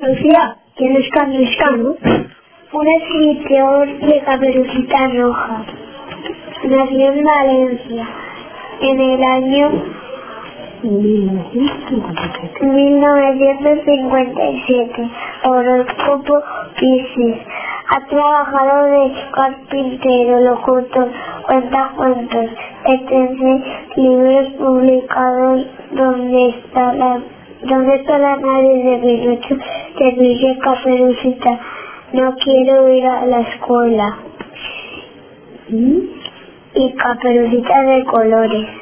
Lucía, ¿quién es Carlos? Un escritor de caperucita roja. Nació en Valencia en el año 1957. Horóscopo Piscis. Ha trabajado de carpintero, locutor, cuenta cuentos, etc. libros publicados donde está la ¿Dónde está la nave de Pinocho? Te dice Caperucita, no quiero ir a la escuela. Y Caperucita de colores.